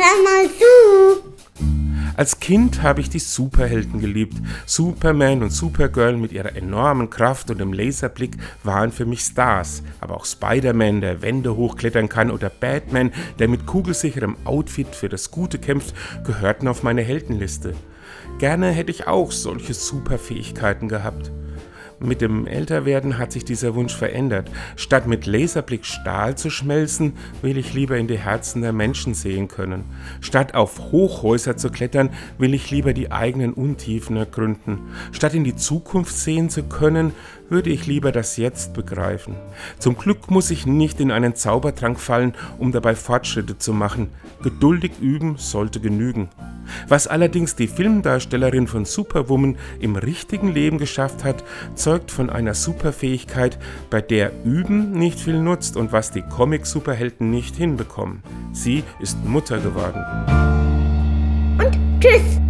Hör mal zu! Als Kind habe ich die Superhelden geliebt. Superman und Supergirl mit ihrer enormen Kraft und dem Laserblick waren für mich Stars. Aber auch Spider-Man, der Wände hochklettern kann, oder Batman, der mit kugelsicherem Outfit für das Gute kämpft, gehörten auf meine Heldenliste. Gerne hätte ich auch solche Superfähigkeiten gehabt. Mit dem Älterwerden hat sich dieser Wunsch verändert. Statt mit Laserblick Stahl zu schmelzen, will ich lieber in die Herzen der Menschen sehen können. Statt auf Hochhäuser zu klettern, will ich lieber die eigenen Untiefen ergründen. Statt in die Zukunft sehen zu können, würde ich lieber das Jetzt begreifen. Zum Glück muss ich nicht in einen Zaubertrank fallen, um dabei Fortschritte zu machen. Geduldig üben sollte genügen. Was allerdings die Filmdarstellerin von Superwoman im richtigen Leben geschafft hat, zeugt von einer Superfähigkeit, bei der Üben nicht viel nutzt und was die Comic-Superhelden nicht hinbekommen. Sie ist Mutter geworden. Und tschüss!